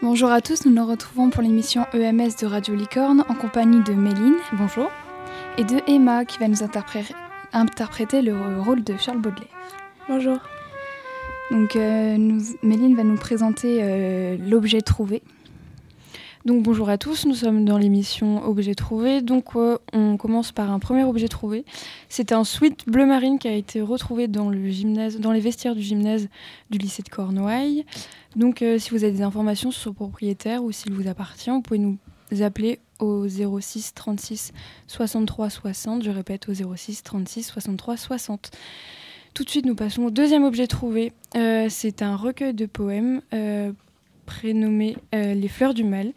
Bonjour à tous, nous nous retrouvons pour l'émission EMS de Radio Licorne en compagnie de Méline. Bonjour. Et de Emma qui va nous interpréter le rôle de Charles Baudelaire. Bonjour. Donc euh, Méline va nous présenter euh, l'objet trouvé. Donc bonjour à tous, nous sommes dans l'émission Objet trouvé. Donc euh, on commence par un premier objet trouvé. C'est un sweat bleu marine qui a été retrouvé dans les vestiaires du gymnase du lycée de Cornouailles. Donc euh, si vous avez des informations sur le propriétaire ou s'il vous appartient, vous pouvez nous appeler au 06 36 63 60. Je répète au 06 36 63 60. Tout de suite, nous passons au deuxième objet trouvé. Euh, c'est un recueil de poèmes prénommé euh, Les Fleurs du Mal.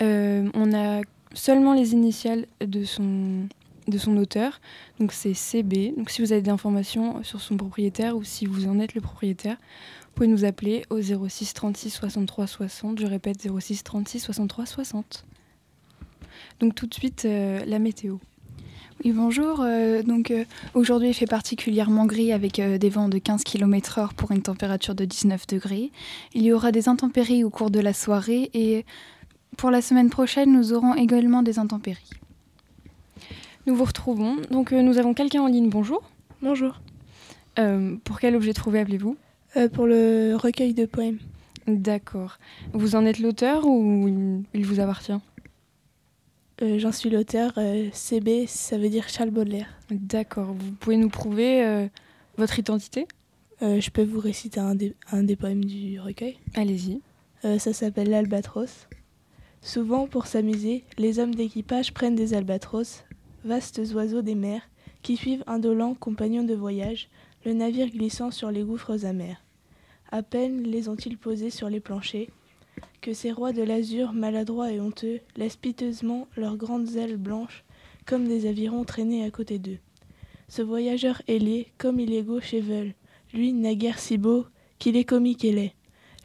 Euh, on a seulement les initiales de son, de son auteur, donc c'est CB. Donc si vous avez des informations sur son propriétaire ou si vous en êtes le propriétaire, vous pouvez nous appeler au 06 36 63 60. Je répète 06 36 63 60. Donc tout de suite, euh, la météo. Oui, bonjour. Euh, donc euh, aujourd'hui, il fait particulièrement gris avec euh, des vents de 15 km/h pour une température de 19 degrés. Il y aura des intempéries au cours de la soirée et pour la semaine prochaine, nous aurons également des intempéries. Nous vous retrouvons. Donc nous avons quelqu'un en ligne. Bonjour. Bonjour. pour quel objet trouvé appelez-vous? Pour le recueil de poèmes. D'accord. Vous en êtes l'auteur ou il vous appartient? Euh, j'en suis l'auteur. Euh, CB, ça veut dire Charles Baudelaire. D'accord. Vous pouvez nous prouver euh, votre identité? Je peux vous réciter un des, un des poèmes du recueil. Allez-y. ça s'appelle l'Albatros. Souvent, pour s'amuser, les hommes d'équipage prennent des albatros, vastes oiseaux des mers, qui suivent indolents compagnons de voyage, le navire glissant sur les gouffres amers. À peine les ont-ils posés sur les planchers, que ces rois de l'azur, maladroits et honteux, laissent piteusement leurs grandes ailes blanches, comme des avirons traînés à côté d'eux. Ce voyageur ailé, comme il est gauche et veule, lui naguère si beau qu'il est comique et laid.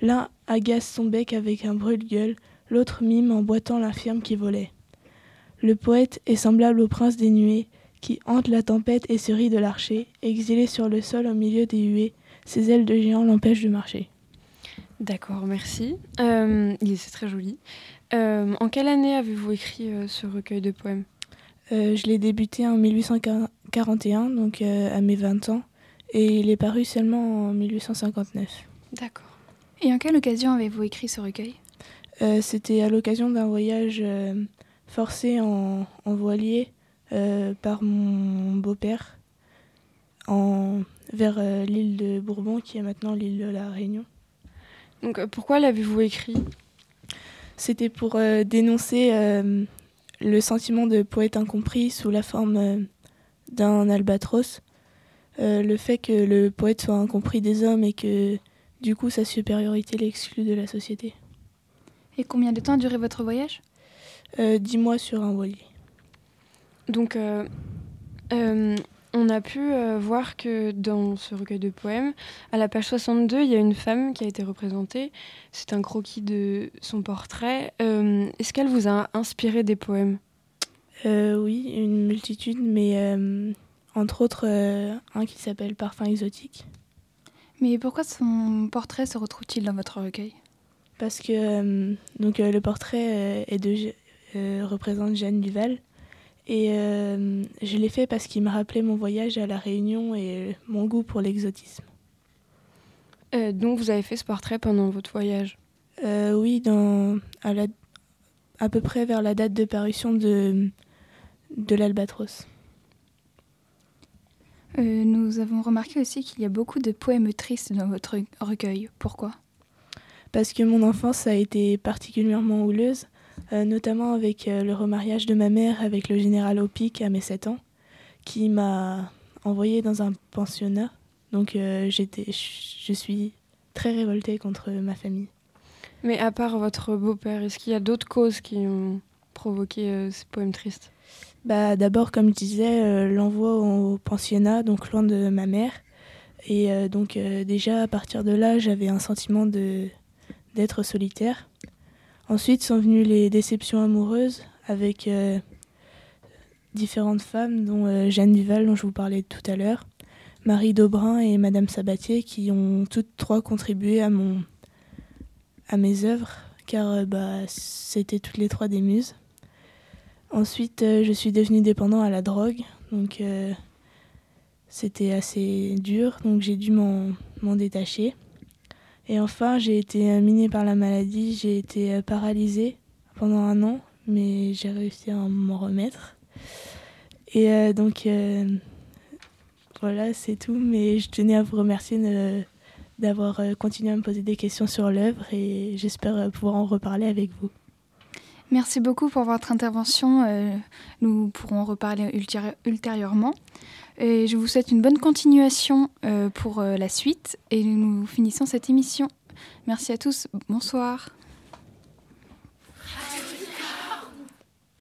L'un agace son bec avec un brûle-gueule, l'autre mime en boitant l'infirme qui volait. Le poète est semblable au prince des nuées, qui hante la tempête et se rit de l'archer, exilé sur le sol au milieu des huées, ses ailes de géant l'empêchent de marcher. D'accord, merci. Euh, c'est très joli. Euh, en quelle année avez-vous écrit euh, ce recueil de poèmes? Je l'ai débuté en 1841, donc à mes 20 ans, et il est paru seulement en 1859. D'accord. Et en quelle occasion avez-vous écrit ce recueil? C'était à l'occasion d'un voyage forcé en, en voilier par mon beau-père vers l'île de Bourbon, qui est maintenant l'île de la Réunion. Donc euh, pourquoi l'avez-vous écrit? C'était pour euh, dénoncer euh, le sentiment de poète incompris sous la forme d'un albatros. le fait que le poète soit incompris des hommes et que du coup sa supériorité l'exclut de la société. Et combien de temps a duré votre voyage? Dix mois sur un voilier. Donc on a pu euh, voir que dans ce recueil de poèmes, à la page 62, il y a une femme qui a été représentée. C'est un croquis de son portrait. Euh, est-ce qu'elle vous a inspiré des poèmes? Euh, Oui, une multitude, mais entre autres un qui s'appelle Parfum exotique. Mais pourquoi son portrait se retrouve-t-il dans votre recueil? Parce que donc, le portrait est de, représente Jeanne Duval. Et euh, je l'ai fait parce qu'il me rappelait mon voyage à La Réunion et mon goût pour l'exotisme. Euh, donc vous avez fait ce portrait pendant votre voyage? Euh, Oui, dans, à, la, à peu près vers la date de parution de, de l'Albatros. nous avons remarqué aussi qu'il y a beaucoup de poèmes tristes dans votre recueil. Pourquoi? Parce que mon enfance a été particulièrement houleuse. Euh, notamment avec euh, le remariage de ma mère avec le général Opic à mes 7 ans, qui m'a envoyé dans un pensionnat. Donc euh, j'étais, je suis très révoltée contre ma famille. Mais à part votre beau-père, est-ce qu'il y a d'autres causes qui ont provoqué ces poèmes tristes bah, D'abord, comme je disais, l'envoi au pensionnat, donc loin de ma mère. Et donc déjà, à partir de là, j'avais un sentiment de, d'être solitaire. Ensuite sont venues les déceptions amoureuses avec euh, différentes femmes, dont euh, Jeanne Duval, dont je vous parlais tout à l'heure, Marie Daubrin et Madame Sabatier, qui ont toutes trois contribué à, mon, à mes œuvres, car bah, c'était toutes les trois des muses. Ensuite, je suis devenue dépendant à la drogue, donc c'était assez dur, donc j'ai dû m'en détacher. Et enfin, j'ai été minée par la maladie, j'ai été paralysée pendant un an, mais j'ai réussi à m'en remettre. Et euh, donc, euh, voilà, c'est tout. Mais je tenais à vous remercier d'avoir euh, continué à me poser des questions sur l'œuvre et j'espère pouvoir en reparler avec vous. Merci beaucoup pour votre intervention. nous pourrons en reparler ultérieurement. Et je vous souhaite une bonne continuation pour la suite et nous finissons cette émission. Merci à tous. Bonsoir.